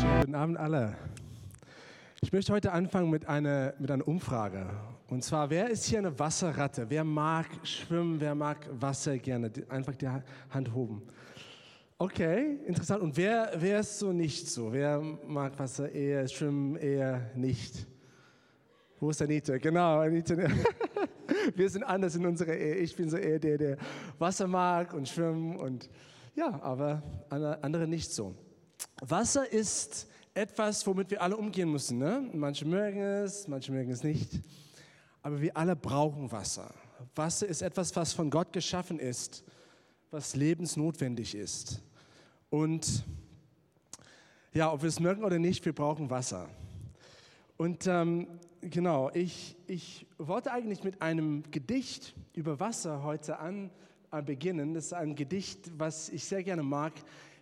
Schönen guten Abend alle. Ich möchte heute anfangen mit einer, mit einer Umfrage. Und zwar, wer ist hier eine Wasserratte? Wer mag schwimmen? Wer mag Wasser gerne? Einfach die Hand hoben. Okay, interessant. Und wer, wer ist so nicht so? Wer mag Wasser eher, schwimmen eher nicht? Wo ist Anita? Genau, Anita. Wir sind anders in unserer Ehe. Ich bin so eher der, der Wasser mag und schwimmen und ja, aber andere nicht so. Wasser ist etwas, womit wir alle umgehen müssen. Ne? Manche mögen es, manche mögen es nicht. Aber wir alle brauchen Wasser. Wasser ist etwas, was von Gott geschaffen ist, was lebensnotwendig ist. Und ja, ob wir es mögen oder nicht, wir brauchen Wasser. Und ähm, genau, ich, ich wollte eigentlich mit einem Gedicht über Wasser heute an, äh, beginnen. Das ist ein Gedicht, was ich sehr gerne mag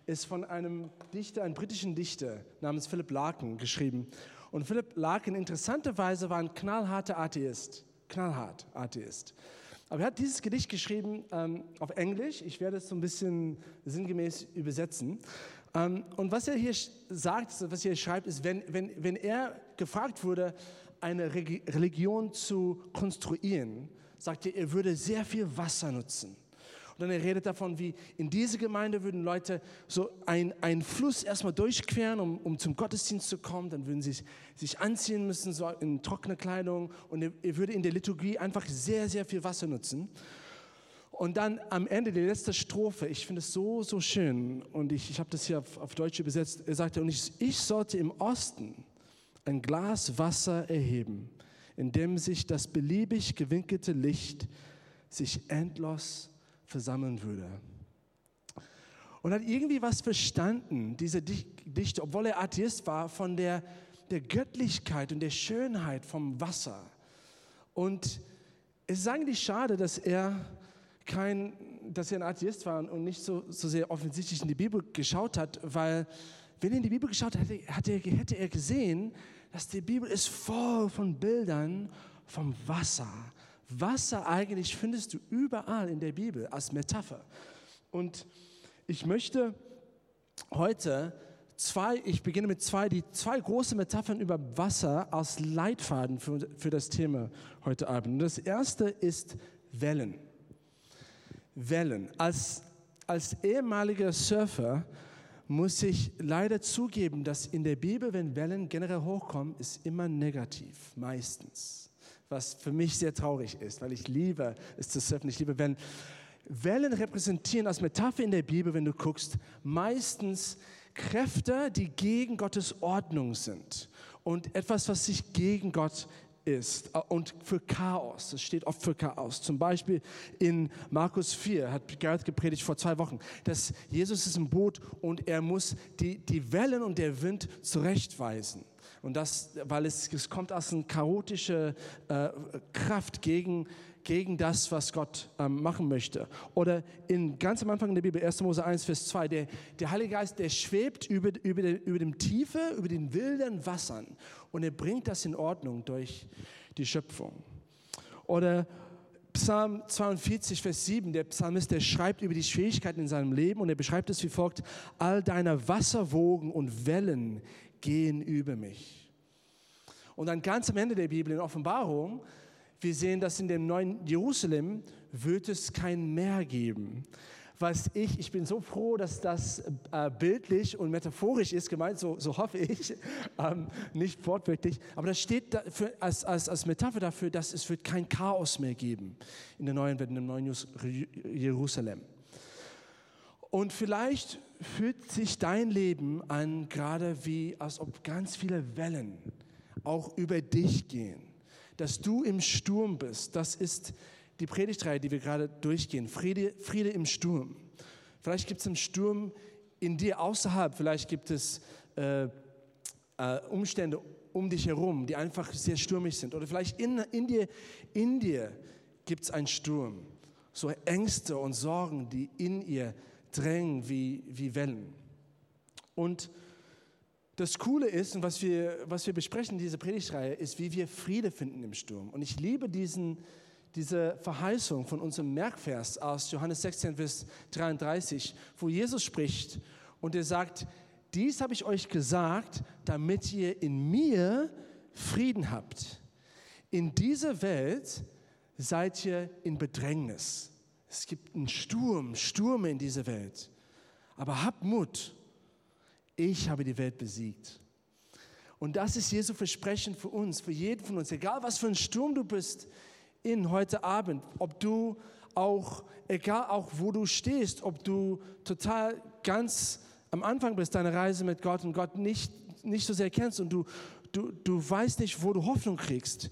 ist von einem Dichter, einem britischen Dichter namens Philip Larkin geschrieben. Und Philip Larkin interessanterweise war ein knallharter Atheist. Knallhart Atheist. Aber er hat dieses Gedicht geschrieben ähm, auf Englisch. Ich werde es so ein bisschen sinngemäß übersetzen. Ähm, und was er hier sagt, was er hier schreibt, ist, wenn, wenn, wenn er gefragt wurde, eine Religion zu konstruieren, sagt er, er würde sehr viel Wasser nutzen. Und dann er redet davon, wie in diese Gemeinde würden Leute so einen Fluss erstmal durchqueren, um, um zum Gottesdienst zu kommen. Dann würden sie sich anziehen müssen, so in trockene Kleidung. Und er, er würde in der Liturgie einfach sehr, sehr viel Wasser nutzen. Und dann am Ende die letzte Strophe, ich finde es so, so schön und ich, ich habe das hier auf, auf Deutsch übersetzt, er sagte, und ich, ich sollte im Osten ein Glas Wasser erheben, in dem sich das beliebig gewinkelte Licht sich endlos versammeln würde. Und hat irgendwie was verstanden, dieser Dichter, obwohl er Atheist war, von der, der Göttlichkeit und der Schönheit vom Wasser. Und es ist eigentlich schade, dass er kein, dass er ein Atheist war und nicht so, so sehr offensichtlich in die Bibel geschaut hat, weil wenn er in die Bibel geschaut hätte, hätte er, gesehen, dass die Bibel ist voll von Bildern vom Wasser. Wasser eigentlich findest du überall in der Bibel als Metapher. Und ich möchte heute zwei, ich beginne mit zwei, die zwei große Metaphern über Wasser als Leitfaden für, für das Thema heute Abend. Und das erste ist Wellen. Wellen. Als, als ehemaliger Surfer muss ich leider zugeben, dass in der Bibel, wenn Wellen generell hochkommen, ist immer negativ, meistens was für mich sehr traurig ist, weil ich liebe es zu surfen. Ich liebe Wellen. Wellen repräsentieren als Metapher in der Bibel, wenn du guckst, meistens Kräfte, die gegen Gottes Ordnung sind und etwas, was sich gegen Gott ist und für Chaos. Das steht oft für Chaos. Zum Beispiel in Markus 4 hat Gerhard gepredigt vor zwei Wochen, dass Jesus ist im Boot und er muss die, die Wellen und der Wind zurechtweisen. Und das, weil es, es kommt aus einer chaotischen äh, Kraft gegen, gegen das, was Gott ähm, machen möchte. Oder in, ganz am Anfang der Bibel, 1. Mose 1, Vers 2, der, der Heilige Geist, der schwebt über, über, den, über dem Tiefe, über den wilden Wassern und er bringt das in Ordnung durch die Schöpfung. Oder Psalm 42, Vers 7, der Psalmist, der schreibt über die Schwierigkeiten in seinem Leben und er beschreibt es wie folgt, all deine Wasserwogen und Wellen gehen über mich. Und dann ganz am Ende der Bibel in Offenbarung, wir sehen, dass in dem neuen Jerusalem wird es kein Meer geben. Was ich, ich bin so froh, dass das äh, bildlich und metaphorisch ist gemeint, so, so hoffe ich, ähm, nicht wortwörtlich, aber das steht dafür, als, als, als Metapher dafür, dass es wird kein Chaos mehr geben in der neuen in dem neuen Jerusalem. Und vielleicht fühlt sich dein Leben an, gerade wie, als ob ganz viele Wellen auch über dich gehen. Dass du im Sturm bist, das ist die Predigtreihe, die wir gerade durchgehen. Friede, Friede im Sturm. Vielleicht gibt es einen Sturm in dir außerhalb, vielleicht gibt es äh, äh, Umstände um dich herum, die einfach sehr stürmisch sind. Oder vielleicht in, in dir, in dir gibt es einen Sturm. So Ängste und Sorgen, die in ihr drängen wie, wie Wellen. Und das Coole ist, und was wir, was wir besprechen in dieser Predigtreihe, ist, wie wir Friede finden im Sturm. Und ich liebe diesen, diese Verheißung von unserem Merkvers aus Johannes 16, Vers 33, wo Jesus spricht und er sagt, dies habe ich euch gesagt, damit ihr in mir Frieden habt. In dieser Welt seid ihr in Bedrängnis. Es gibt einen Sturm, Stürme in dieser Welt. Aber habt Mut. Ich habe die Welt besiegt. Und das ist Jesu Versprechen für uns, für jeden von uns. Egal was für ein Sturm du bist in heute Abend, ob du auch, egal auch wo du stehst, ob du total ganz am Anfang bist, deine Reise mit Gott und Gott nicht, nicht so sehr kennst und du, du, du weißt nicht, wo du Hoffnung kriegst.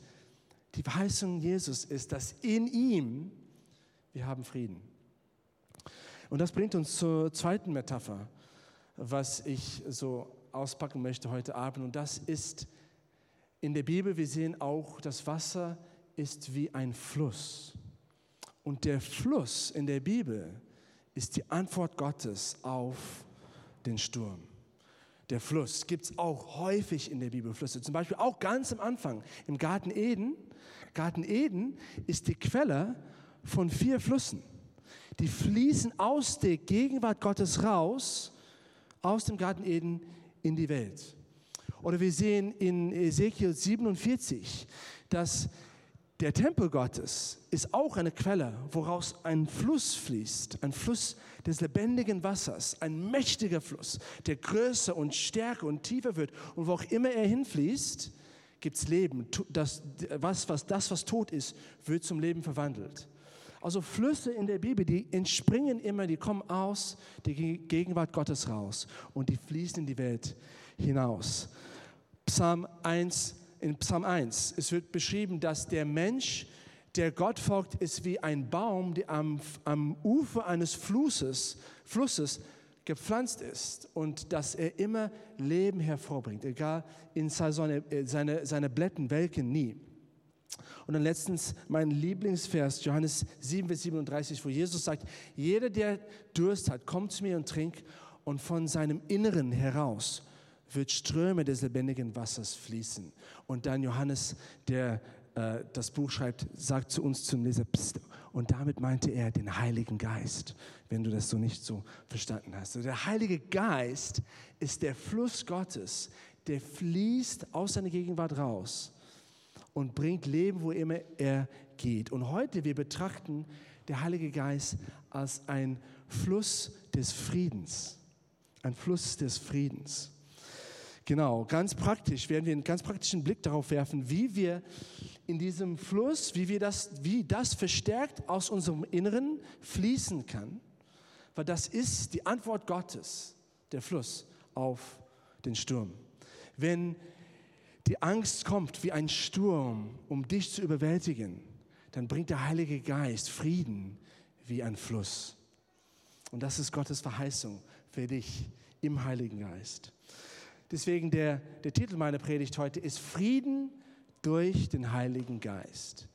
Die Verheißung Jesus ist, dass in ihm wir haben Frieden. Und das bringt uns zur zweiten Metapher, was ich so auspacken möchte heute Abend. Und das ist in der Bibel, wir sehen auch, das Wasser ist wie ein Fluss. Und der Fluss in der Bibel ist die Antwort Gottes auf den Sturm. Der Fluss gibt es auch häufig in der Bibel, Flüsse. Zum Beispiel auch ganz am Anfang im Garten Eden. Garten Eden ist die Quelle von vier Flüssen. Die fließen aus der Gegenwart Gottes raus, aus dem Garten Eden in die Welt. Oder wir sehen in Ezekiel 47, dass der Tempel Gottes ist auch eine Quelle, woraus ein Fluss fließt, ein Fluss des lebendigen Wassers, ein mächtiger Fluss, der größer und stärker und tiefer wird. Und wo auch immer er hinfließt, gibt es Leben. Das, was, das, was tot ist, wird zum Leben verwandelt. Also Flüsse in der Bibel, die entspringen immer, die kommen aus der Gegenwart Gottes raus und die fließen in die Welt hinaus. Psalm 1, in Psalm 1, es wird beschrieben, dass der Mensch, der Gott folgt, ist wie ein Baum, der am, am Ufer eines Flusses, Flusses gepflanzt ist und dass er immer Leben hervorbringt, egal in seine, seine, seine Blätter welken nie. Und dann letztens mein Lieblingsvers, Johannes 7, Vers 37, wo Jesus sagt, jeder, der Durst hat, kommt zu mir und trinkt und von seinem Inneren heraus wird Ströme des lebendigen Wassers fließen. Und dann Johannes, der äh, das Buch schreibt, sagt zu uns zum Leser, Psst. und damit meinte er den Heiligen Geist, wenn du das so nicht so verstanden hast. Also der Heilige Geist ist der Fluss Gottes, der fließt aus seiner Gegenwart raus und bringt Leben, wo immer er geht. Und heute, wir betrachten der Heilige Geist als ein Fluss des Friedens. Ein Fluss des Friedens. Genau, ganz praktisch werden wir einen ganz praktischen Blick darauf werfen, wie wir in diesem Fluss, wie, wir das, wie das verstärkt aus unserem Inneren fließen kann. Weil das ist die Antwort Gottes, der Fluss auf den Sturm. Wenn die Angst kommt wie ein Sturm, um dich zu überwältigen, dann bringt der Heilige Geist Frieden wie ein Fluss. Und das ist Gottes Verheißung für dich im Heiligen Geist. Deswegen der, der Titel meiner Predigt heute ist Frieden durch den Heiligen Geist.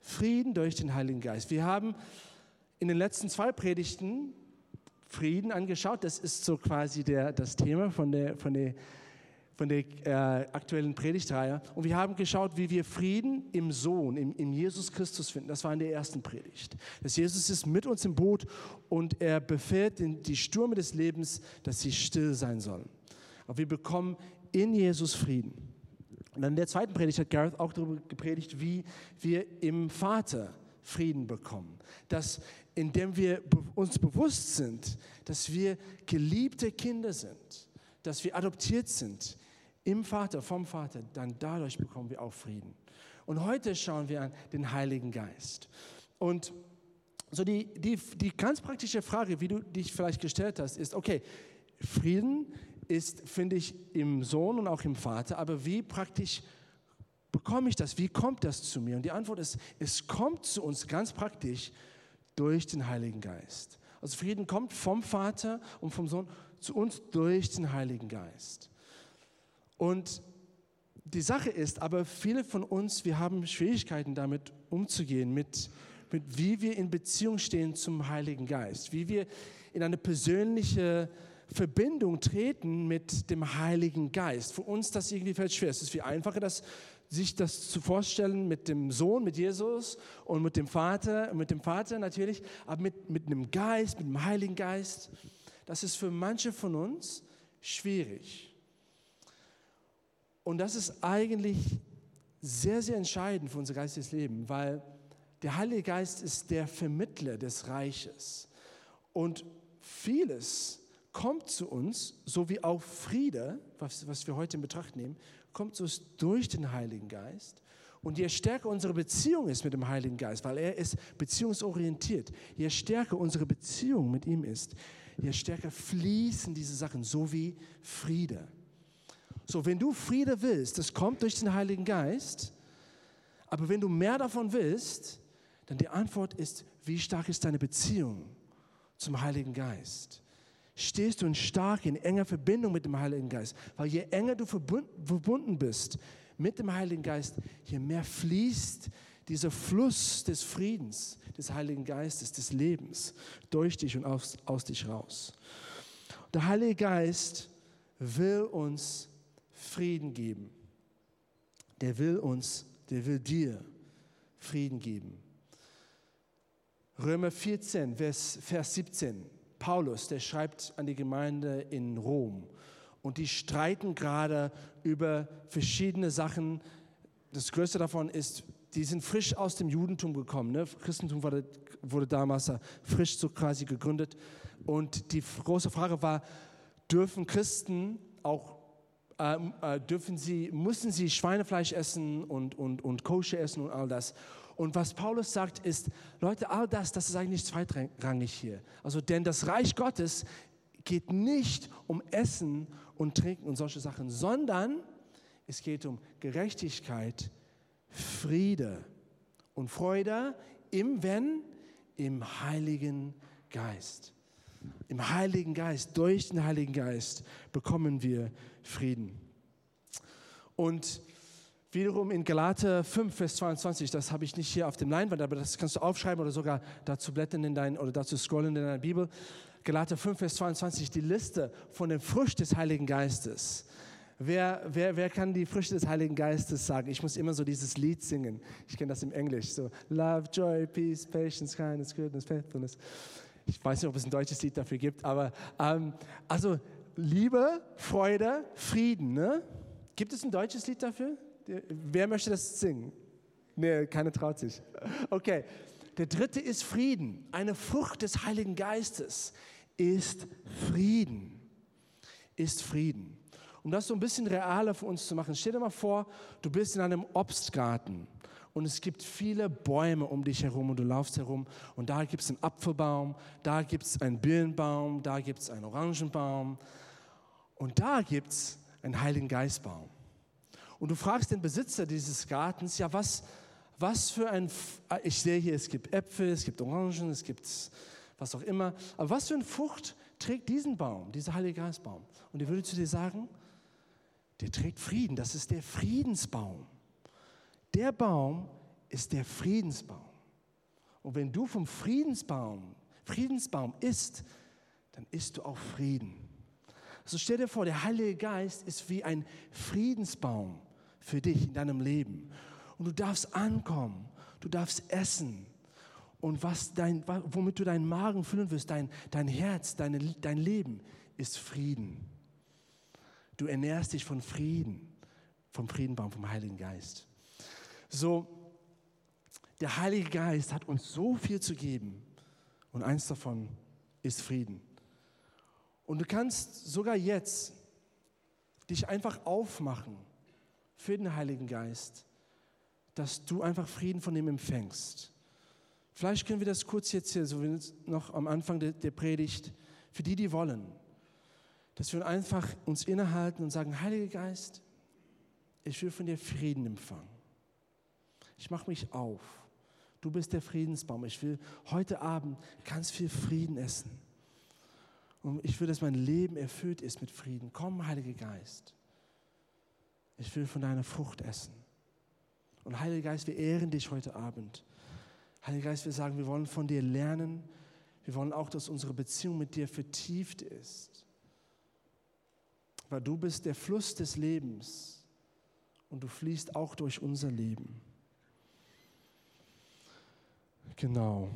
Frieden durch den Heiligen Geist. Wir haben in den letzten zwei Predigten Frieden angeschaut. Das ist so quasi der, das Thema von der, von der von der äh, aktuellen Predigtreihe. Und wir haben geschaut, wie wir Frieden im Sohn, im, im Jesus Christus finden. Das war in der ersten Predigt. Dass Jesus ist mit uns im Boot und er befährt den, die Stürme des Lebens, dass sie still sein sollen. Aber wir bekommen in Jesus Frieden. Und dann in der zweiten Predigt hat Gareth auch darüber gepredigt, wie wir im Vater Frieden bekommen. Dass indem wir uns bewusst sind, dass wir geliebte Kinder sind, dass wir adoptiert sind im Vater, vom Vater, dann dadurch bekommen wir auch Frieden. Und heute schauen wir an den Heiligen Geist. Und so die, die, die ganz praktische Frage, wie du dich vielleicht gestellt hast, ist, okay, Frieden ist, finde ich, im Sohn und auch im Vater, aber wie praktisch bekomme ich das? Wie kommt das zu mir? Und die Antwort ist, es kommt zu uns ganz praktisch durch den Heiligen Geist. Also Frieden kommt vom Vater und vom Sohn zu uns durch den Heiligen Geist. Und die Sache ist, aber viele von uns, wir haben Schwierigkeiten damit umzugehen, mit, mit wie wir in Beziehung stehen zum Heiligen Geist, wie wir in eine persönliche Verbindung treten mit dem Heiligen Geist. Für uns das irgendwie fällt schwer. Es ist viel einfacher, das, sich das zu vorstellen mit dem Sohn, mit Jesus und mit dem Vater, mit dem Vater natürlich, aber mit, mit einem Geist, mit dem Heiligen Geist. Das ist für manche von uns schwierig. Und das ist eigentlich sehr, sehr entscheidend für unser geistiges Leben, weil der Heilige Geist ist der Vermittler des Reiches. Und vieles kommt zu uns, so wie auch Friede, was, was wir heute in Betracht nehmen, kommt zu uns durch den Heiligen Geist. Und je stärker unsere Beziehung ist mit dem Heiligen Geist, weil er ist beziehungsorientiert, je stärker unsere Beziehung mit ihm ist, je stärker fließen diese Sachen, so wie Friede. So, wenn du Friede willst, das kommt durch den Heiligen Geist, aber wenn du mehr davon willst, dann die Antwort ist, wie stark ist deine Beziehung zum Heiligen Geist? Stehst du in stark, in enger Verbindung mit dem Heiligen Geist? Weil je enger du verbunden bist mit dem Heiligen Geist, je mehr fließt dieser Fluss des Friedens, des Heiligen Geistes, des Lebens durch dich und aus, aus dich raus. Der Heilige Geist will uns Frieden geben. Der will uns, der will dir Frieden geben. Römer 14, Vers, Vers 17. Paulus, der schreibt an die Gemeinde in Rom. Und die streiten gerade über verschiedene Sachen. Das größte davon ist, die sind frisch aus dem Judentum gekommen. Ne? Christentum wurde, wurde damals frisch so quasi gegründet. Und die große Frage war, dürfen Christen auch äh, äh, dürfen sie, müssen sie Schweinefleisch essen und, und, und Koscher essen und all das. Und was Paulus sagt ist, Leute, all das, das ist eigentlich zweitrangig hier. Also, denn das Reich Gottes geht nicht um Essen und Trinken und solche Sachen, sondern es geht um Gerechtigkeit, Friede und Freude im Wenn, im Heiligen Geist. Im Heiligen Geist, durch den Heiligen Geist bekommen wir Frieden. Und wiederum in Galater 5, Vers 22, das habe ich nicht hier auf dem Leinwand, aber das kannst du aufschreiben oder sogar dazu blättern in dein, oder dazu scrollen in deiner Bibel. Galater 5, Vers 22, die Liste von den Früchten des Heiligen Geistes. Wer, wer, wer kann die Früchte des Heiligen Geistes sagen? Ich muss immer so dieses Lied singen. Ich kenne das im Englisch. So Love, Joy, Peace, Patience, Kindness, Goodness, Faithfulness. Ich weiß nicht, ob es ein deutsches Lied dafür gibt, aber ähm, also Liebe, Freude, Frieden. Ne? Gibt es ein deutsches Lied dafür? Wer möchte das singen? Nee, keiner traut sich. Okay. Der dritte ist Frieden. Eine Frucht des Heiligen Geistes ist Frieden. Ist Frieden. Um das so ein bisschen realer für uns zu machen, stell dir mal vor, du bist in einem Obstgarten und es gibt viele Bäume um dich herum und du laufst herum und da gibt es einen Apfelbaum, da gibt es einen Birnenbaum, da gibt es einen Orangenbaum und da gibt es einen Heiligen Geistbaum. Und du fragst den Besitzer dieses Gartens, ja, was, was für ein, ich sehe hier, es gibt Äpfel, es gibt Orangen, es gibt was auch immer, aber was für eine Frucht trägt diesen Baum, dieser Heilige Geistbaum? Und ich würde zu dir sagen, der trägt Frieden, das ist der Friedensbaum. Der Baum ist der Friedensbaum. Und wenn du vom Friedensbaum, Friedensbaum isst, dann isst du auch Frieden. Also stell dir vor, der Heilige Geist ist wie ein Friedensbaum für dich in deinem Leben. Und du darfst ankommen, du darfst essen. Und was dein, womit du deinen Magen füllen wirst, dein, dein Herz, deine, dein Leben, ist Frieden. Du ernährst dich von Frieden, vom Friedenbaum, vom Heiligen Geist. So, der Heilige Geist hat uns so viel zu geben und eins davon ist Frieden. Und du kannst sogar jetzt dich einfach aufmachen für den Heiligen Geist, dass du einfach Frieden von ihm empfängst. Vielleicht können wir das kurz jetzt hier, so wie noch am Anfang der, der Predigt, für die, die wollen, dass wir einfach uns innehalten und sagen, Heiliger Geist, ich will von dir Frieden empfangen. Ich mache mich auf. Du bist der Friedensbaum. Ich will heute Abend ganz viel Frieden essen. Und ich will, dass mein Leben erfüllt ist mit Frieden. Komm, Heiliger Geist. Ich will von deiner Frucht essen. Und Heiliger Geist, wir ehren dich heute Abend. Heiliger Geist, wir sagen, wir wollen von dir lernen. Wir wollen auch, dass unsere Beziehung mit dir vertieft ist. Weil du bist der Fluss des Lebens und du fließt auch durch unser Leben. Genau.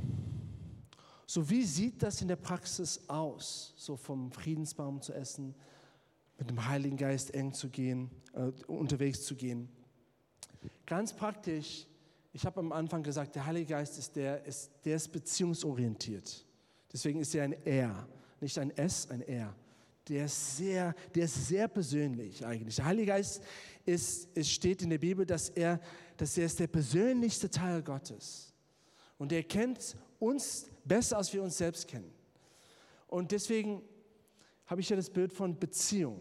So wie sieht das in der Praxis aus, so vom Friedensbaum zu essen? mit dem Heiligen Geist eng zu gehen, äh, unterwegs zu gehen. Ganz praktisch, ich habe am Anfang gesagt, der Heilige Geist ist der, ist, der ist beziehungsorientiert. Deswegen ist er ein Er, nicht ein S, ein Er. Der ist sehr, der ist sehr persönlich eigentlich. Der Heilige Geist ist, es steht in der Bibel, dass er, dass er ist der persönlichste Teil Gottes. Und er kennt uns besser, als wir uns selbst kennen. Und deswegen habe ich ja das Bild von Beziehung.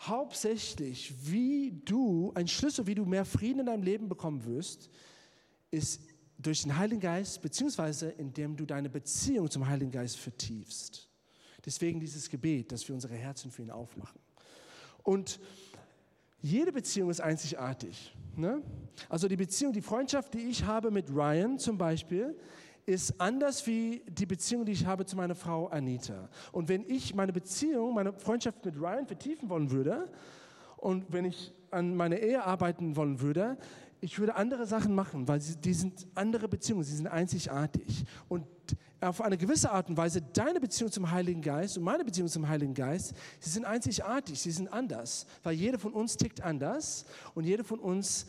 Hauptsächlich, wie du, ein Schlüssel, wie du mehr Frieden in deinem Leben bekommen wirst, ist durch den Heiligen Geist, beziehungsweise indem du deine Beziehung zum Heiligen Geist vertiefst. Deswegen dieses Gebet, dass wir unsere Herzen für ihn aufmachen. Und jede Beziehung ist einzigartig. Ne? Also die Beziehung, die Freundschaft, die ich habe mit Ryan zum Beispiel, ist anders wie die Beziehung, die ich habe zu meiner Frau Anita. Und wenn ich meine Beziehung, meine Freundschaft mit Ryan vertiefen wollen würde und wenn ich an meiner Ehe arbeiten wollen würde, ich würde andere Sachen machen, weil sie, die sind andere Beziehungen, sie sind einzigartig. Und auf eine gewisse Art und Weise, deine Beziehung zum Heiligen Geist und meine Beziehung zum Heiligen Geist, sie sind einzigartig, sie sind anders, weil jeder von uns tickt anders und jeder von uns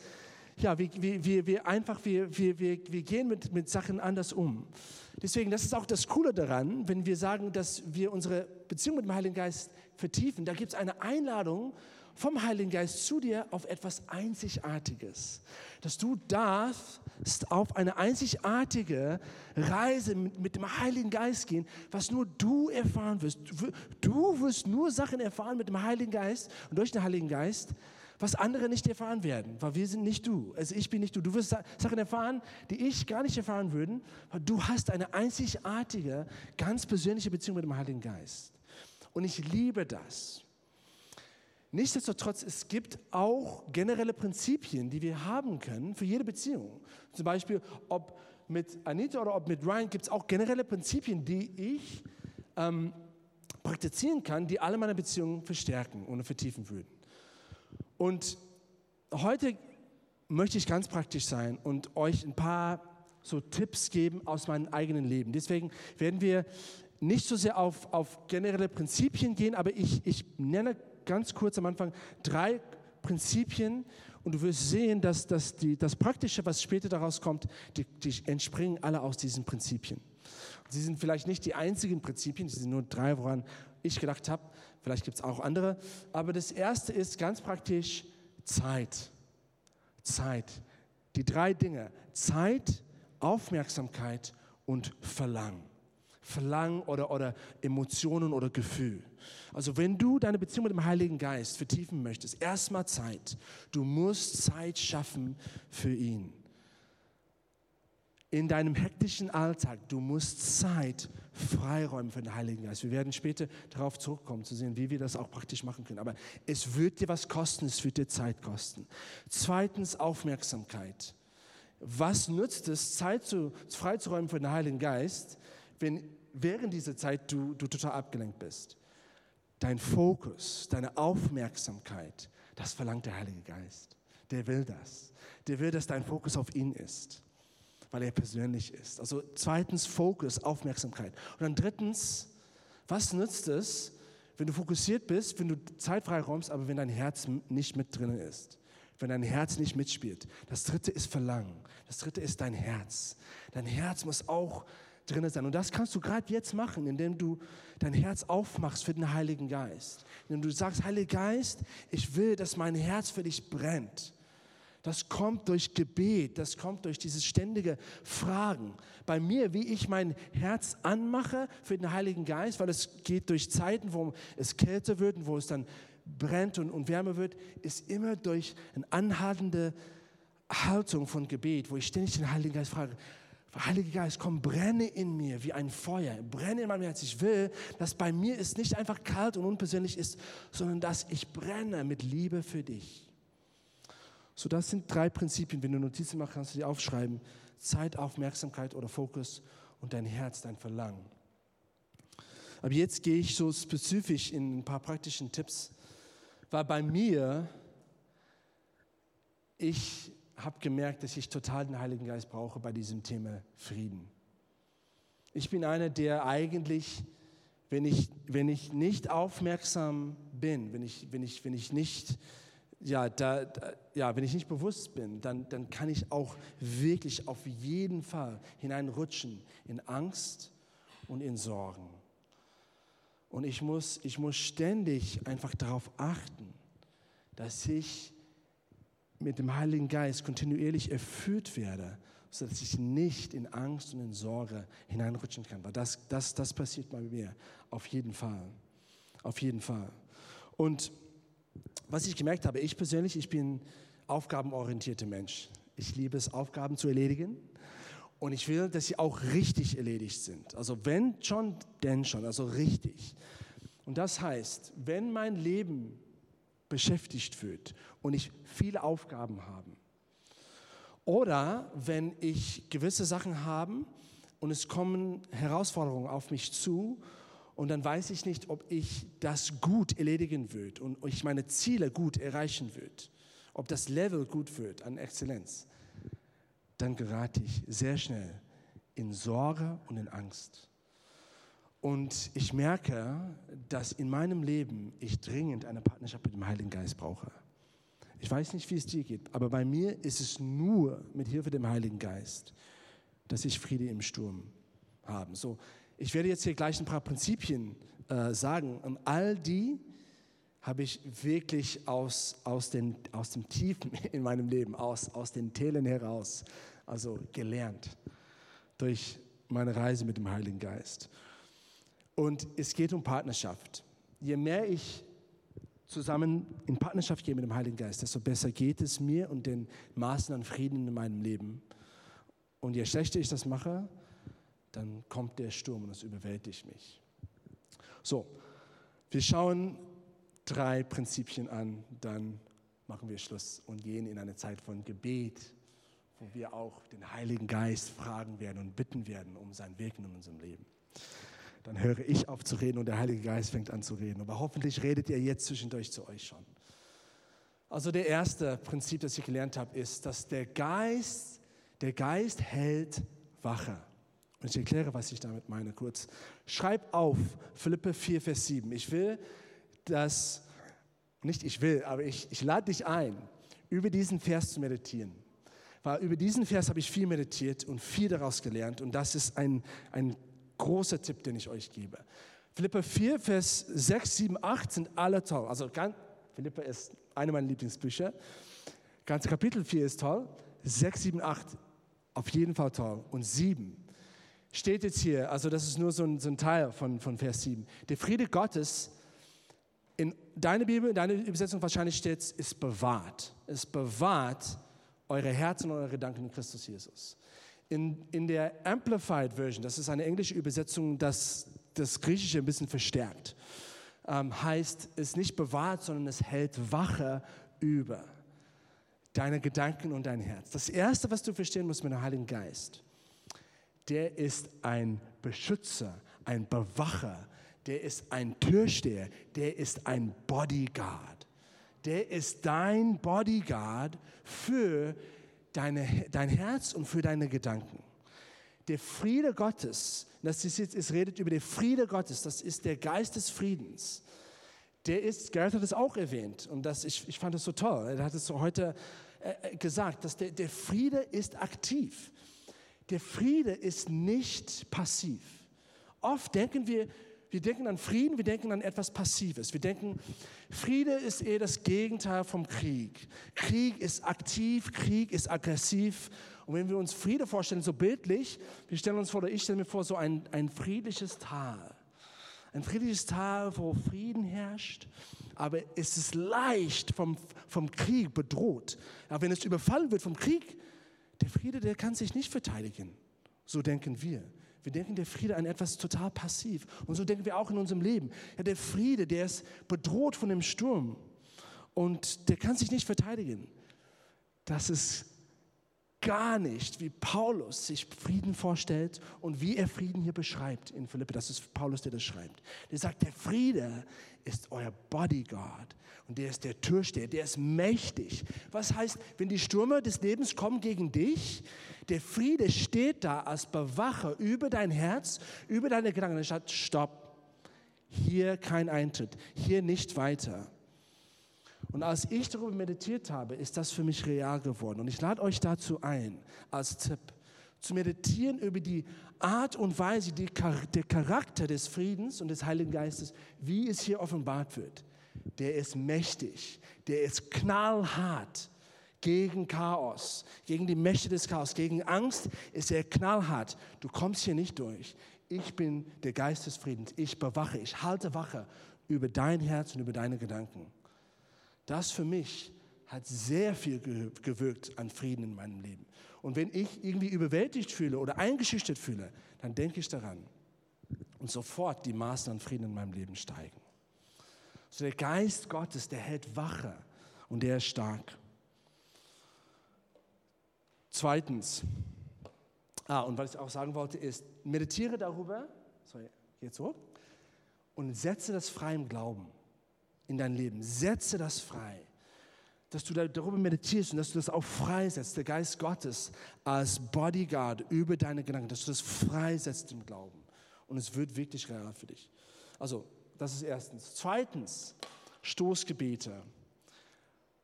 ja, wir, wir, wir einfach, wir, wir, wir, wir gehen mit, mit Sachen anders um. Deswegen, das ist auch das Coole daran, wenn wir sagen, dass wir unsere Beziehung mit dem Heiligen Geist vertiefen. Da gibt es eine Einladung vom Heiligen Geist zu dir auf etwas Einzigartiges. Dass du darfst auf eine einzigartige Reise mit, mit, dem Heiligen Geist gehen, was nur du erfahren wirst. Du wirst nur Sachen erfahren mit dem Heiligen Geist und durch den Heiligen Geist, was andere nicht erfahren werden, weil wir sind nicht du. Also ich bin nicht du. Du wirst Sachen erfahren, die ich gar nicht erfahren würde, weil du hast eine einzigartige, ganz persönliche Beziehung mit dem Heiligen Geist. Und ich liebe das. Nichtsdestotrotz, es gibt auch generelle Prinzipien, die wir haben können für jede Beziehung. Zum Beispiel, ob mit Anita oder ob mit Ryan, gibt es auch generelle Prinzipien, die ich ähm, praktizieren kann, die alle meine Beziehungen verstärken und vertiefen würden. Und heute möchte ich ganz praktisch sein und euch ein paar so Tipps geben aus meinem eigenen Leben. Deswegen werden wir nicht so sehr auf, auf generelle Prinzipien gehen, aber ich, ich nenne ganz kurz am Anfang drei Prinzipien und du wirst sehen, dass, dass die, das Praktische, was später daraus kommt, die, die entspringen alle aus diesen Prinzipien. Sie sind vielleicht nicht die einzigen Prinzipien, sie sind nur drei, woran ich gedacht habe. Vielleicht gibt es auch andere. Aber das erste ist ganz praktisch Zeit. Zeit. Die drei Dinge. Zeit, Aufmerksamkeit und Verlangen. Verlangen oder, oder Emotionen oder Gefühl. Also wenn du deine Beziehung mit dem Heiligen Geist vertiefen möchtest, erstmal Zeit. Du musst Zeit schaffen für ihn in deinem hektischen Alltag, du musst Zeit freiräumen für den Heiligen Geist. Wir werden später darauf zurückkommen, zu sehen, wie wir das auch praktisch machen können. Aber es wird dir was kosten, es wird dir Zeit kosten. Zweitens Aufmerksamkeit. Was nützt es, Zeit zu, freizuräumen für den Heiligen Geist, wenn während dieser Zeit du, du total abgelenkt bist? Dein Fokus, deine Aufmerksamkeit, das verlangt der Heilige Geist. Der will das. Der will, dass dein Fokus auf ihn ist weil er persönlich ist. Also zweitens Fokus, Aufmerksamkeit. Und dann drittens, was nützt es, wenn du fokussiert bist, wenn du Zeit freiräumst, aber wenn dein Herz nicht mit drin ist? Wenn dein Herz nicht mitspielt. Das dritte ist Verlangen. Das dritte ist dein Herz. Dein Herz muss auch drin sein. Und das kannst du gerade jetzt machen, indem du dein Herz aufmachst für den Heiligen Geist. Indem du sagst, Heiliger Geist, ich will, dass mein Herz für dich brennt. Das kommt durch Gebet, das kommt durch dieses ständige Fragen. Bei mir, wie ich mein Herz anmache für den Heiligen Geist, weil es geht durch Zeiten, wo es kälter wird und wo es dann brennt und, und wärmer wird, ist immer durch eine anhaltende Haltung von Gebet, wo ich ständig den Heiligen Geist frage, Heiliger Geist, komm, brenne in mir wie ein Feuer, brenne in meinem Herz. Ich will, dass bei mir es nicht einfach kalt und unpersönlich ist, sondern dass ich brenne mit Liebe für dich. So, das sind drei Prinzipien. Wenn du Notizen machst, kannst du die aufschreiben. Zeit, Aufmerksamkeit oder Fokus und dein Herz, dein Verlangen. Aber jetzt gehe ich so spezifisch in ein paar praktischen Tipps, weil bei mir, ich habe gemerkt, dass ich total den Heiligen Geist brauche bei diesem Thema Frieden. Ich bin einer, der eigentlich wenn ich, wenn ich nicht aufmerksam bin, wenn ich, wenn ich, wenn ich nicht ja, da, da, ja, wenn ich nicht bewusst bin, dann, dann kann ich auch wirklich auf jeden Fall hineinrutschen in Angst und in Sorgen. Und ich muss, ich muss ständig einfach darauf achten, dass ich mit dem Heiligen Geist kontinuierlich erfüllt werde, sodass ich nicht in Angst und in Sorge hineinrutschen kann. Weil das, das, das passiert bei mir auf jeden Fall. Auf jeden Fall. Und was ich gemerkt habe, ich persönlich, ich bin aufgabenorientierter Mensch. Ich liebe es, Aufgaben zu erledigen. Und ich will, dass sie auch richtig erledigt sind. Also wenn schon, denn schon, also richtig. Und das heißt, wenn mein Leben beschäftigt wird und ich viele Aufgaben habe, oder wenn ich gewisse Sachen habe und es kommen Herausforderungen auf mich zu und dann weiß ich nicht, ob ich das gut erledigen wird und ich meine Ziele gut erreichen wird, ob das Level gut wird an Exzellenz, dann gerate ich sehr schnell in Sorge und in Angst. Und ich merke, dass in meinem Leben ich dringend eine Partnerschaft mit dem Heiligen Geist brauche. Ich weiß nicht, wie es dir geht, aber bei mir ist es nur mit Hilfe dem Heiligen Geist, dass ich Friede im Sturm habe. So, ich werde jetzt hier gleich ein paar Prinzipien äh, sagen. Und all die habe ich wirklich aus, aus, den, aus dem Tiefen in meinem Leben, aus, aus den Tälern heraus, also gelernt durch meine Reise mit dem Heiligen Geist. Und es geht um Partnerschaft. Je mehr ich zusammen in Partnerschaft gehe mit dem Heiligen Geist, desto besser geht es mir und den Maßen an Frieden in meinem Leben. Und je schlechter ich das mache, dann kommt der Sturm und es überwältigt mich. So, wir schauen drei Prinzipien an, dann machen wir Schluss und gehen in eine Zeit von Gebet, wo wir auch den Heiligen Geist fragen werden und bitten werden um sein Wirken in unserem Leben. Dann höre ich auf zu reden und der Heilige Geist fängt an zu reden. Aber hoffentlich redet ihr jetzt zwischendurch zu euch schon. Also der erste Prinzip, das ich gelernt habe, ist, dass der Geist, der Geist hält Wache. Und ich erkläre, was ich damit meine, kurz. Schreib auf Philippe 4, Vers 7. Ich will, dass, nicht ich will, aber ich, ich lade dich ein, über diesen Vers zu meditieren. Weil über diesen Vers habe ich viel meditiert und viel daraus gelernt. Und das ist ein, ein großer Tipp, den ich euch gebe. Philippe 4, Vers 6, 7, 8 sind alle toll. Also Philippe ist eine meiner Lieblingsbücher. Ganz Kapitel 4 ist toll. 6, 7, 8 auf jeden Fall toll. Und 7 steht jetzt hier, also das ist nur so ein, so ein Teil von, von Vers 7. Der Friede Gottes, in deiner Bibel, in deiner Übersetzung wahrscheinlich steht, es, ist bewahrt. Es bewahrt eure Herzen und eure Gedanken in Christus Jesus. In, in der Amplified Version, das ist eine englische Übersetzung, das das Griechische ein bisschen verstärkt, ähm, heißt es nicht bewahrt, sondern es hält Wache über deine Gedanken und dein Herz. Das Erste, was du verstehen musst mit dem Heiligen Geist, der ist ein Beschützer, ein Bewacher, der ist ein Türsteher, der ist ein Bodyguard. Der ist dein Bodyguard für deine, dein Herz und für deine Gedanken. Der Friede Gottes, das ist jetzt, es redet über den Friede Gottes, das ist der Geist des Friedens. Der ist, Gerhard hat es auch erwähnt und das, ich, ich fand es so toll. Er hat es so heute äh, gesagt, dass der, der Friede ist aktiv der Friede ist nicht passiv. Oft denken wir, wir denken an Frieden, wir denken an etwas Passives. Wir denken, Friede ist eher das Gegenteil vom Krieg. Krieg ist aktiv, Krieg ist aggressiv. Und wenn wir uns Friede vorstellen, so bildlich, wir stellen uns vor, oder ich stelle mir vor, so ein, ein friedliches Tal. Ein friedliches Tal, wo Frieden herrscht, aber es ist leicht vom, vom Krieg bedroht. Aber wenn es überfallen wird vom Krieg, der Friede, der kann sich nicht verteidigen. So denken wir. Wir denken, der Friede an etwas total passiv. Und so denken wir auch in unserem Leben. Ja, der Friede, der ist bedroht von dem Sturm und der kann sich nicht verteidigen. Das ist gar nicht, wie Paulus sich Frieden vorstellt und wie er Frieden hier beschreibt in Philippe. Das ist Paulus, der das schreibt. Der sagt, der Friede ist euer Bodyguard und der ist der Türsteher, der ist mächtig. Was heißt, wenn die Stürme des Lebens kommen gegen dich, der Friede steht da als Bewacher über dein Herz, über deine Gedanken. Er sagt, stopp, Hier kein Eintritt, hier nicht weiter. Und als ich darüber meditiert habe, ist das für mich real geworden. Und ich lade euch dazu ein, als Tipp, zu meditieren über die Art und Weise, die, der Charakter des Friedens und des Heiligen Geistes, wie es hier offenbart wird. Der ist mächtig, der ist knallhart gegen Chaos, gegen die Mächte des Chaos, gegen Angst ist er knallhart. Du kommst hier nicht durch. Ich bin der Geist des Friedens. Ich bewache, ich halte Wache über dein Herz und über deine Gedanken. Das für mich hat sehr viel gewirkt an Frieden in meinem Leben. Und wenn ich irgendwie überwältigt fühle oder eingeschüchtert fühle, dann denke ich daran. Und sofort die Maßen an Frieden in meinem Leben steigen. So der Geist Gottes, der hält Wache und der ist stark. Zweitens, ah, und was ich auch sagen wollte, ist, meditiere darüber, sorry, geht so, und setze das frei im Glauben in dein Leben. Setze das frei. Dass du darüber meditierst und dass du das auch freisetzt, der Geist Gottes als Bodyguard über deine Gedanken, dass du das freisetzt im Glauben. Und es wird wirklich real für dich. Also, das ist erstens. Zweitens, Stoßgebete.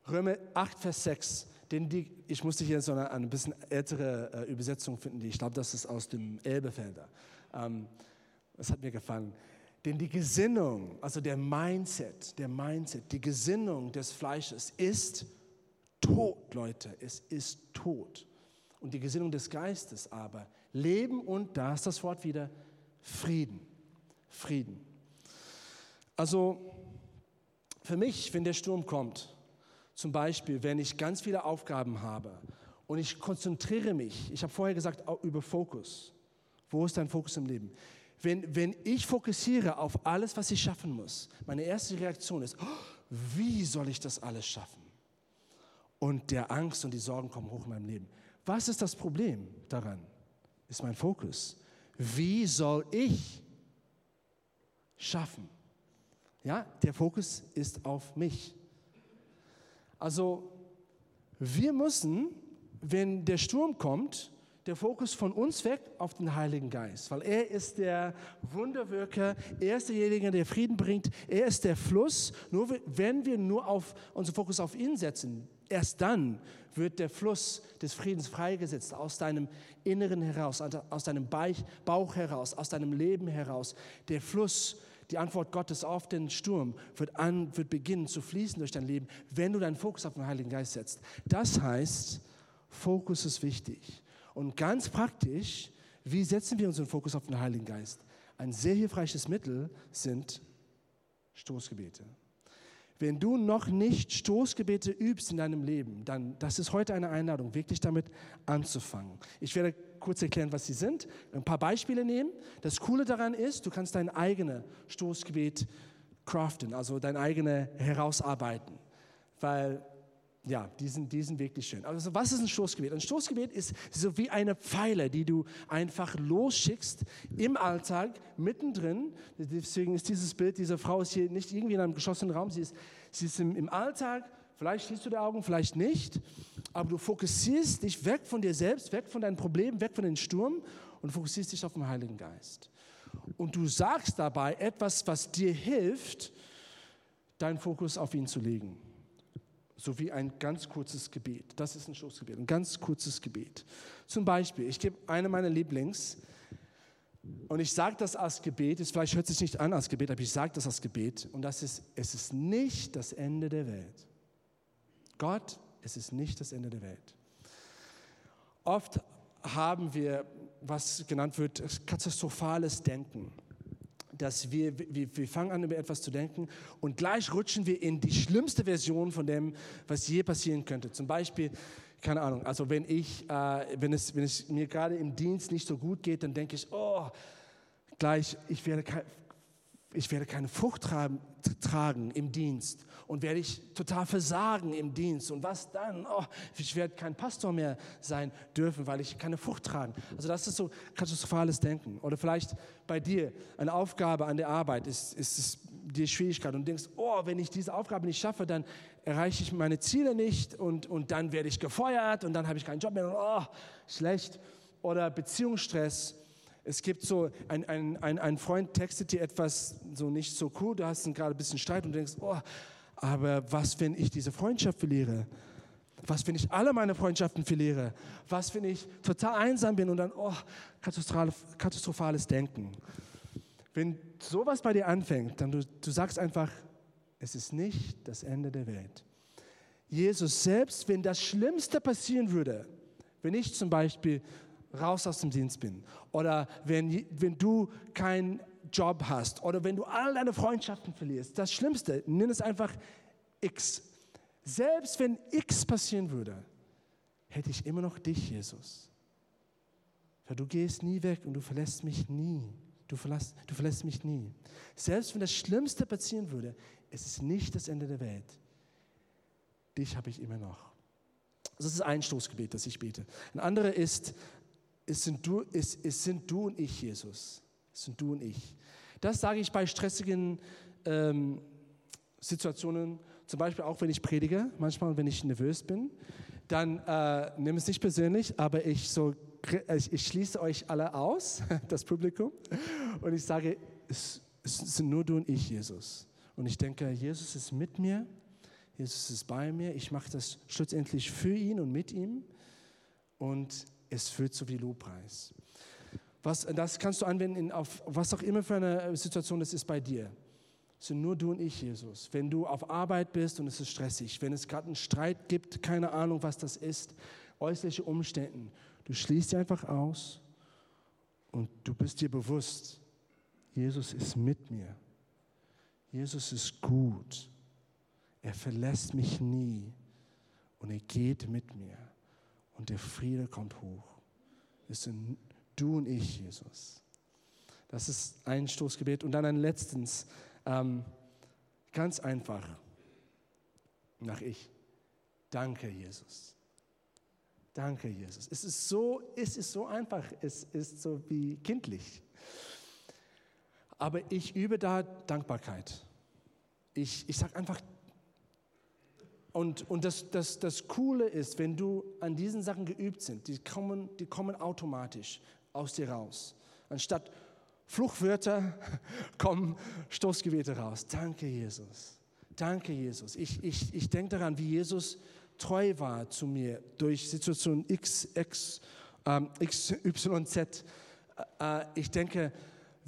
Römer 8, Vers 6. Denn die, ich musste hier so eine, eine bisschen ältere äh, Übersetzung finden, die ich glaube, das ist aus dem Elbefelder. Ähm, das hat mir gefallen. Denn die Gesinnung, also der Mindset, der Mindset, die Gesinnung des Fleisches ist tot, Leute. Es ist tot. Und die Gesinnung des Geistes aber Leben und, da ist das Wort wieder, Frieden. Frieden. Also für mich, wenn der Sturm kommt, zum Beispiel, wenn ich ganz viele Aufgaben habe und ich konzentriere mich, ich habe vorher gesagt, über Fokus. Wo ist dein Fokus im Leben? wenn, wenn ich fokussiere auf alles, was ich schaffen muss, meine erste Reaktion ist, oh, wie soll ich das alles schaffen? Und der Angst und die Sorgen kommen hoch in meinem Leben. Was ist das Problem daran? Ist mein Fokus. Wie soll ich schaffen? Ja, der Fokus ist auf mich. Also, wir müssen, wenn der Sturm kommt, der Fokus von uns weg auf den Heiligen Geist, weil er ist der Wunderwirker, er ist derjenige, der Frieden bringt, er ist der Fluss. Nur wenn wir nur auf unseren Fokus auf ihn setzen, erst dann wird der Fluss des Friedens freigesetzt aus deinem Inneren heraus, aus deinem Bauch heraus, aus deinem Leben heraus. Der Fluss die Antwort Gottes auf den Sturm wird, an, wird beginnen zu fließen durch dein Leben, wenn du deinen Fokus auf den Heiligen Geist setzt. Das heißt, Fokus ist wichtig. Und ganz praktisch, wie setzen wir unseren Fokus auf den Heiligen Geist? Ein sehr hilfreiches Mittel sind Stoßgebete. Wenn du noch nicht Stoßgebete übst in deinem Leben, dann das ist heute eine Einladung, wirklich damit anzufangen. Ich werde kurz erklären, was sie sind, ein paar Beispiele nehmen. Das Coole daran ist, du kannst dein eigenes Stoßgebet craften, also dein eigenes herausarbeiten, weil ja, die sind, wirklich schön. Also was ist ein Stoßgebet? Ein Stoßgebet ist so wie eine Pfeile, die du einfach losschickst im Alltag, mittendrin. Deswegen ist dieses Bild, diese Frau ist hier nicht irgendwie in einem geschlossenen Raum, sie ist, sie ist im, im Alltag, vielleicht schließt du die Augen, vielleicht nicht, aber du fokussierst dich weg von dir selbst, weg von deinen Problemen, weg von den Sturm und fokussierst dich auf den Heiligen Geist. Und du sagst dabei etwas, was dir hilft, deinen Fokus auf ihn zu legen so wie ein ganz kurzes Gebet. Das ist ein Stoßgebet, ein ganz kurzes Gebet. Zum Beispiel, ich gebe eine meiner Lieblings und ich sage das als Gebet, es vielleicht hört sich nicht an als Gebet, aber ich sage das als Gebet und das ist, es ist nicht das Ende der Welt. Gott, es ist nicht das Ende der Welt. Oft haben wir, was genannt wird, katastrophales Denken dass wir, wir, wir fangen an, über etwas zu denken und gleich rutschen wir in die schlimmste Version von dem, was je passieren könnte. Zum Beispiel, keine Ahnung, also wenn ich, äh, wenn, es, wenn es mir gerade im Dienst nicht so gut geht, dann denke ich, oh, gleich, ich werde, ich werde keine Frucht tragen, tragen im Dienst und werde ich total versagen im Dienst. Und was dann? Oh, ich werde kein Pastor mehr sein dürfen, weil ich keine Frucht tragen. Also das ist so katastrophales Denken. Oder vielleicht bei dir eine Aufgabe an der Arbeit ist, ist es dir Schwierigkeit und denkst, oh, wenn ich diese Aufgabe nicht schaffe, dann erreiche ich meine Ziele nicht und, und dann werde ich gefeuert und dann habe ich keinen Job mehr und oh, schlecht. Oder Beziehungsstress Es gibt so, ein, ein, ein, ein Freund textet dir etwas so nicht so cool, du hast gerade ein bisschen Streit und denkst, oh, aber was, wenn ich diese Freundschaft verliere? Was, wenn ich alle meine Freundschaften verliere? Was, wenn ich total einsam bin und dann, oh, katastrophales Denken. Wenn sowas bei dir anfängt, dann du, du sagst einfach, es ist nicht das Ende der Welt. Jesus, selbst wenn das Schlimmste passieren würde, wenn ich zum Beispiel raus aus dem Dienst bin oder wenn, wenn du keinen Job hast oder wenn du all deine Freundschaften verlierst, das Schlimmste, nenn es einfach X. Selbst wenn X passieren würde, hätte ich immer noch dich, Jesus. Weil du gehst nie weg und du verlässt mich nie. Du verlässt, du verlässt mich nie. Selbst wenn das Schlimmste passieren würde, es ist nicht das Ende der Welt. Dich habe ich immer noch. Das ist ein Stoßgebet, das ich bete. Ein anderer ist, es sind du, es, es sind du und ich, Jesus. Es sind du und ich. Das sage ich bei stressigen ähm, Situationen, zum Beispiel auch wenn ich predige, manchmal wenn ich nervös bin, dann äh, nimm es nicht persönlich, aber ich, so, ich, ich schließe euch alle aus, das Publikum, und ich sage, es, es sind nur du und ich, Jesus. Und ich denke, Jesus ist mit mir, Jesus ist bei mir, ich mache das schlussendlich für ihn und mit ihm und es führt zu wie Lobpreis. Was, das kannst du anwenden auf was auch immer für eine Situation es ist bei dir. Es sind nur du und ich, Jesus. Wenn du auf Arbeit bist und es ist stressig, wenn es gerade einen Streit gibt, keine Ahnung, was das ist, äußerliche Umstände, du schließt dir einfach aus und du bist dir bewusst, Jesus ist mit mir. Jesus ist gut. Er verlässt mich nie und er geht mit mir und der Friede kommt hoch. Es sind du und ich, Jesus. Das ist ein Stoßgebet. Und dann ein letztens, ähm, ganz einfach, nach ich. Danke, Jesus. Danke, Jesus. Es ist so, es ist so einfach, es ist so wie kindlich. Aber ich übe da Dankbarkeit. Ich, ich sage einfach und, und das, das, das Coole ist, wenn du an diesen Sachen geübt sind, die kommen, die kommen automatisch aus dir raus. Anstatt Fluchwörter kommen Stoßgebete raus. Danke, Jesus. Danke, Jesus. Ich, ich, ich denke daran, wie Jesus treu war zu mir durch Situation X, X, ähm, X Y, Z. Äh, ich denke,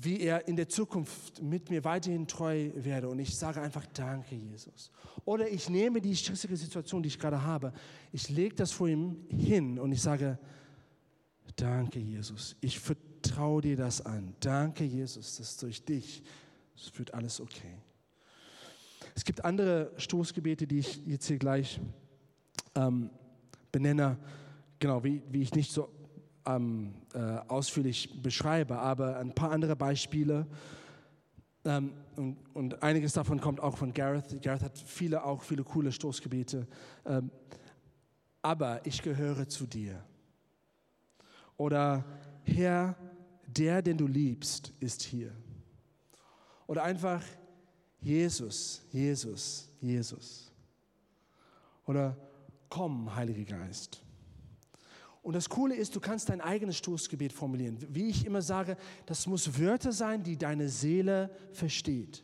wie er in der Zukunft mit mir weiterhin treu werde. Und ich sage einfach Danke, Jesus. Oder ich nehme die stressige Situation, die ich gerade habe, ich lege das vor ihm hin und ich sage Danke, Jesus. Ich vertraue dir das an. Danke, Jesus, dass durch dich es wird alles okay. Es gibt andere Stoßgebete, die ich jetzt hier gleich ähm, benenne, genau, wie, wie ich nicht so ähm, äh, ausführlich beschreibe, aber ein paar andere Beispiele. Ähm, und, und, einiges davon kommt auch von Gareth. Gareth hat viele, auch viele coole Stoßgebete. Ähm, aber ich gehöre zu dir. Oder Herr, der, den du liebst, ist hier. Oder einfach Jesus, Jesus, Jesus. Oder komm, Heiliger Geist. Und das Coole ist, du kannst dein eigenes Stoßgebet formulieren. Wie ich immer sage, das muss Wörter sein, die deine Seele versteht.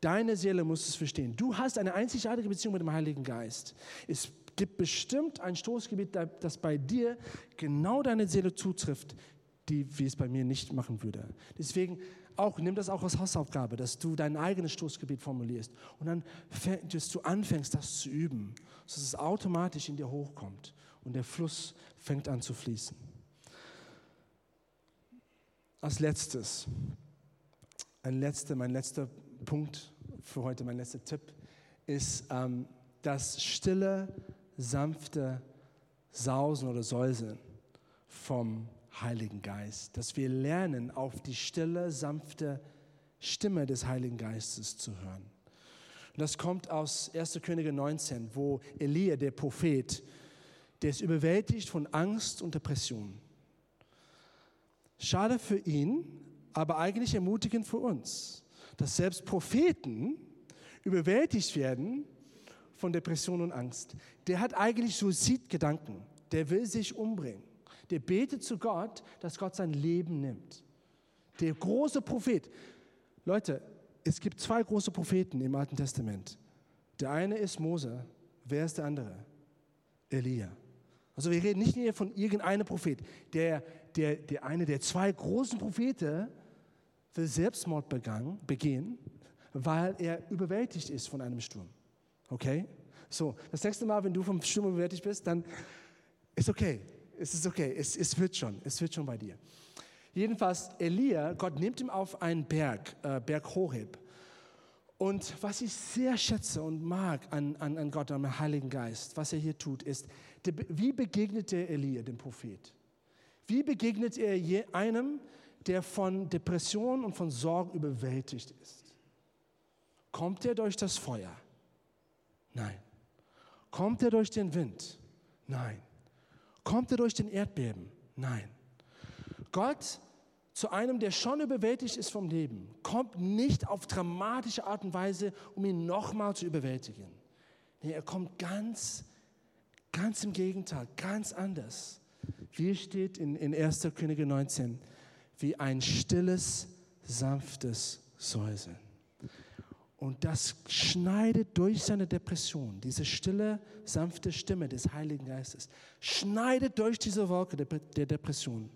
Deine Seele muss es verstehen. Du hast eine einzigartige Beziehung mit dem Heiligen Geist. Es gibt bestimmt ein Stoßgebet, das bei dir genau deine Seele zutrifft, die, wie es bei mir nicht machen würde. Deswegen auch, nimm das auch als Hausaufgabe, dass du dein eigenes Stoßgebet formulierst und dann, dass du anfängst, das zu üben, dass es automatisch in dir hochkommt und der Fluss fängt an zu fließen. Als letztes, ein letzter, mein letzter Punkt für heute, mein letzter Tipp ist ähm, das stille, sanfte Sausen oder Säuseln vom Heiligen Geist, dass wir lernen, auf die stille, sanfte Stimme des Heiligen Geistes zu hören. Und das kommt aus 1. Könige 19, wo Elia, der Prophet, der ist überwältigt von Angst und Depression. Schade für ihn, aber eigentlich ermutigend für uns, dass selbst Propheten überwältigt werden von Depression und Angst. Der hat eigentlich Suizidgedanken, der will sich umbringen. Der betet zu Gott, dass Gott sein Leben nimmt. Der große Prophet. Leute, es gibt zwei große Propheten im Alten Testament. Der eine ist Mose. Wer ist der andere? Elia. Also wir reden nicht hier von irgendeinem Prophet. Der, der, der eine der zwei großen Propheten will Selbstmord begangen, begehen, weil er überwältigt ist von einem Sturm. Okay? So, das nächste Mal, wenn du vom Sturm überwältigt bist, dann ist okay. Es ist okay. Es, es wird schon. Es wird schon bei dir. Jedenfalls, Elia, Gott nimmt ihn auf einen Berg, äh, Berg Horeb. Und was ich sehr schätze und mag an, an, an Gott, am Heiligen Geist, was er hier tut, ist, wie begegnet er Elia, dem Prophet? Wie begegnet er einem, der von Depression und von Sorgen überwältigt ist? Kommt er durch das Feuer? Nein. Kommt er durch den Wind? Nein. Kommt er durch den Erdbeben? Nein. Gott zu einem, der schon überwältigt ist vom Leben, kommt nicht auf dramatische Art und Weise, um ihn nochmal zu überwältigen. Nee, er kommt ganz, ganz im Gegenteil, ganz anders. Wie steht in, in 1. Könige 19, wie ein stilles, sanftes Säuseln. Und das schneidet durch seine Depression, diese stille, sanfte Stimme des Heiligen Geistes, schneidet durch diese Wolke der Depression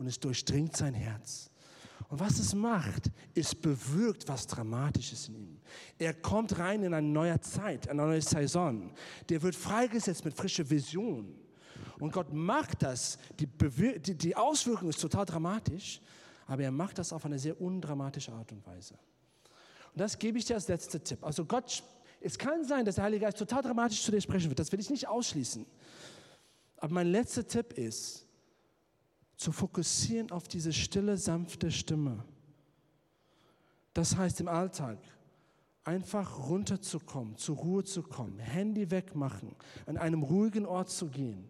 und es durchdringt sein Herz. Und was es macht, es bewirkt was Dramatisches in ihm. Er kommt rein in eine neue Zeit, eine neue Saison. Der wird freigesetzt mit frischer Vision. Und Gott macht das. Die, die, die Auswirkung ist total dramatisch, aber er macht das auf eine sehr undramatische Art und Weise. Und das gebe ich dir als letzter Tipp. Also Gott, es kann sein, dass der Heilige Geist total dramatisch zu dir sprechen wird. Das will ich nicht ausschließen. Aber mein letzter Tipp ist, zu fokussieren auf diese stille, sanfte Stimme. Das heißt im Alltag einfach runterzukommen, zur Ruhe zu kommen, Handy wegmachen, an einem ruhigen Ort zu gehen,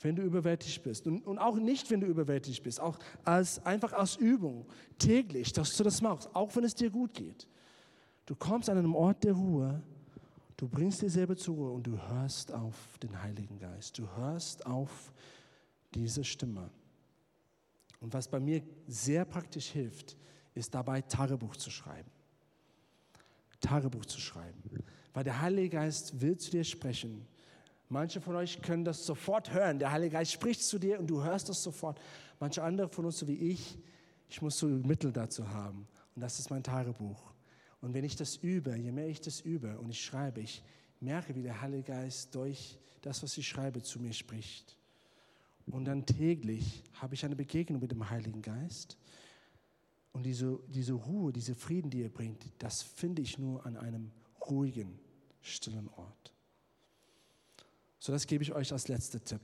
wenn du überwältigt bist. Und, und auch nicht, wenn du überwältigt bist, auch als, einfach als Übung, täglich, dass du das machst, auch wenn es dir gut geht. Du kommst an einem Ort der Ruhe, du bringst dir selber zur Ruhe und du hörst auf den Heiligen Geist. Du hörst auf diese Stimme. Und was bei mir sehr praktisch hilft, ist dabei Tagebuch zu schreiben. Tagebuch zu schreiben. Weil der Heilige Geist will zu dir sprechen. Manche von euch können das sofort hören. Der Heilige Geist spricht zu dir und du hörst das sofort. Manche andere von uns, so wie ich, ich muss so Mittel dazu haben. Und das ist mein Tagebuch. Und wenn ich das übe, je mehr ich das übe und ich schreibe, ich merke, wie der Heilige Geist durch das, was ich schreibe, zu mir spricht. Und dann täglich habe ich eine Begegnung mit dem Heiligen Geist. Und diese, diese Ruhe, diese Frieden, die er bringt, das finde ich nur an einem ruhigen, stillen Ort. So, das gebe ich euch als letzter Tipp.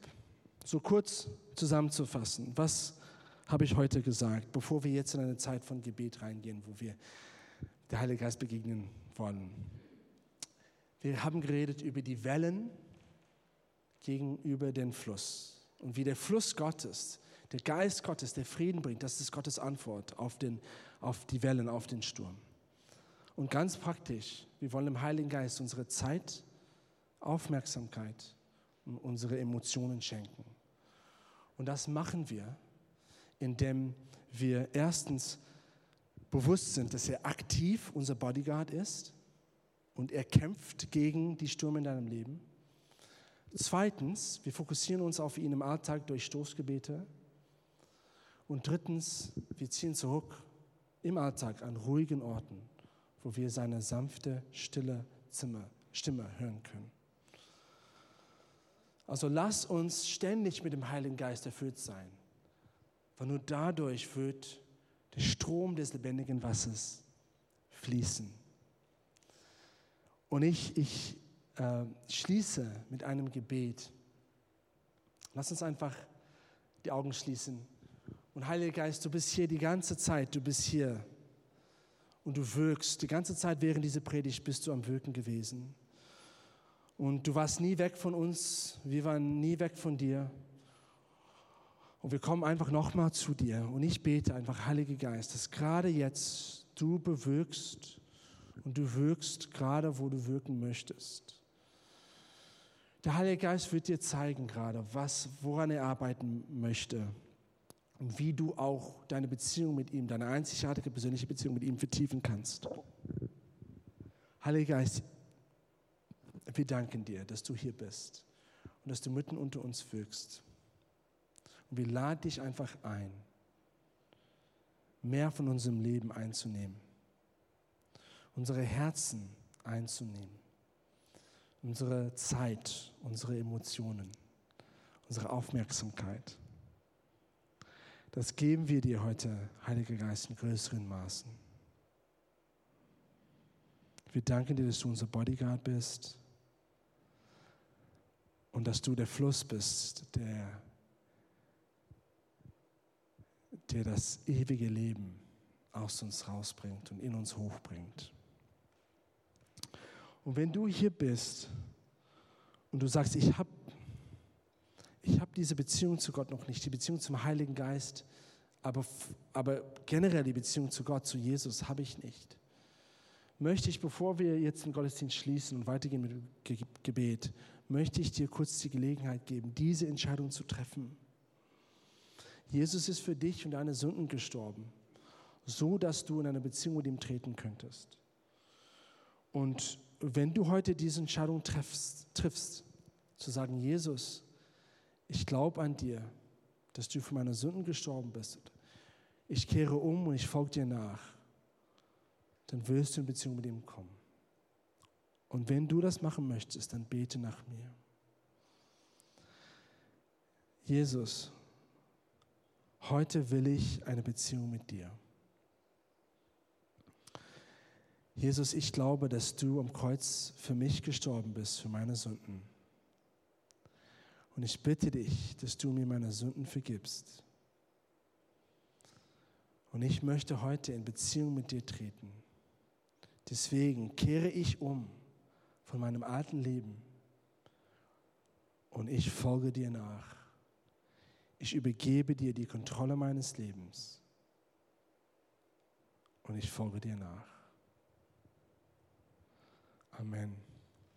So kurz zusammenzufassen, was habe ich heute gesagt, bevor wir jetzt in eine Zeit von Gebet reingehen, wo wir der Heilige Geist begegnen wollen. Wir haben geredet über die Wellen gegenüber den Fluss und wie der Fluss Gottes, der Geist Gottes, der Frieden bringt, das ist Gottes Antwort auf, den, auf die Wellen, auf den Sturm. Und ganz praktisch, wir wollen dem Heiligen Geist unsere Zeit, Aufmerksamkeit und unsere Emotionen schenken. Und das machen wir, indem wir erstens bewusst sind, dass er aktiv unser Bodyguard ist und er kämpft gegen die Stürme in deinem Leben. Zweitens, wir fokussieren uns auf ihn im Alltag durch Stoßgebete. Und drittens, wir ziehen zurück im Alltag an ruhigen Orten, wo wir seine sanfte, stille Zimmer, Stimme hören können. Also lass uns ständig mit dem Heiligen Geist erfüllt sein, weil nur dadurch wird der Strom des lebendigen Wassers fließen. Und ich, ich äh, schließe mit einem Gebet. Lass uns einfach die Augen schließen. Und Heiliger Geist, du bist hier die ganze Zeit, du bist hier und du wirkst. Die ganze Zeit während dieser Predigt bist du am Wirken gewesen. Und du warst nie weg von uns, wir waren nie weg von dir. Und wir kommen einfach nochmal zu dir. Und ich bete einfach, Heiliger Geist, dass gerade jetzt du bewirkst und du wirkst gerade, wo du wirken möchtest. Der Heilige Geist wird dir zeigen gerade, was, woran er arbeiten möchte. und wie du auch deine Beziehung mit ihm, deine einzigartige persönliche Beziehung mit ihm vertiefen kannst. Heiliger Geist, wir danken dir, dass du hier bist und dass du mitten unter uns wirkst. Und wir laden dich einfach ein, mehr von unserem Leben einzunehmen, unsere Herzen einzunehmen, unsere Zeit, unsere Emotionen, unsere Aufmerksamkeit. Das geben wir dir heute, Heiliger Geist, in größeren Maßen. Wir danken dir, dass du unser Bodyguard bist und dass du der Fluss bist, der, der das ewige Leben aus uns rausbringt und in uns hochbringt. Und wenn du hier bist und du sagst, ich habe ich habe diese Beziehung zu Gott noch nicht, die Beziehung zum Heiligen Geist, aber, aber generell die Beziehung zu Gott, zu Jesus habe ich nicht. Möchte ich, bevor wir jetzt den Gottesdienst schließen und weitergehen mit dem Gebet, möchte ich dir kurz die Gelegenheit geben, diese Entscheidung zu treffen. Jesus ist für dich und deine Sünden gestorben, so dass du in eine Beziehung mit ihm treten könntest. Und wenn du heute diese Entscheidung triffst, triffst zu sagen, Jesus, ich glaube an dir, dass du für meine Sünden gestorben bist. Ich kehre um und ich folge dir nach. Dann wirst du in Beziehung mit ihm kommen. Und wenn du das machen möchtest, dann bete nach mir. Jesus, heute will ich eine Beziehung mit dir. Jesus, ich glaube, dass du am Kreuz für mich gestorben bist, für meine Sünden. Und ich bitte dich, dass du mir meine Sünden vergibst. Und ich möchte heute in Beziehung mit dir treten. Deswegen kehre ich um von meinem alten Leben und ich folge dir nach. Ich übergebe dir die Kontrolle meines Lebens und ich folge dir nach. Amen.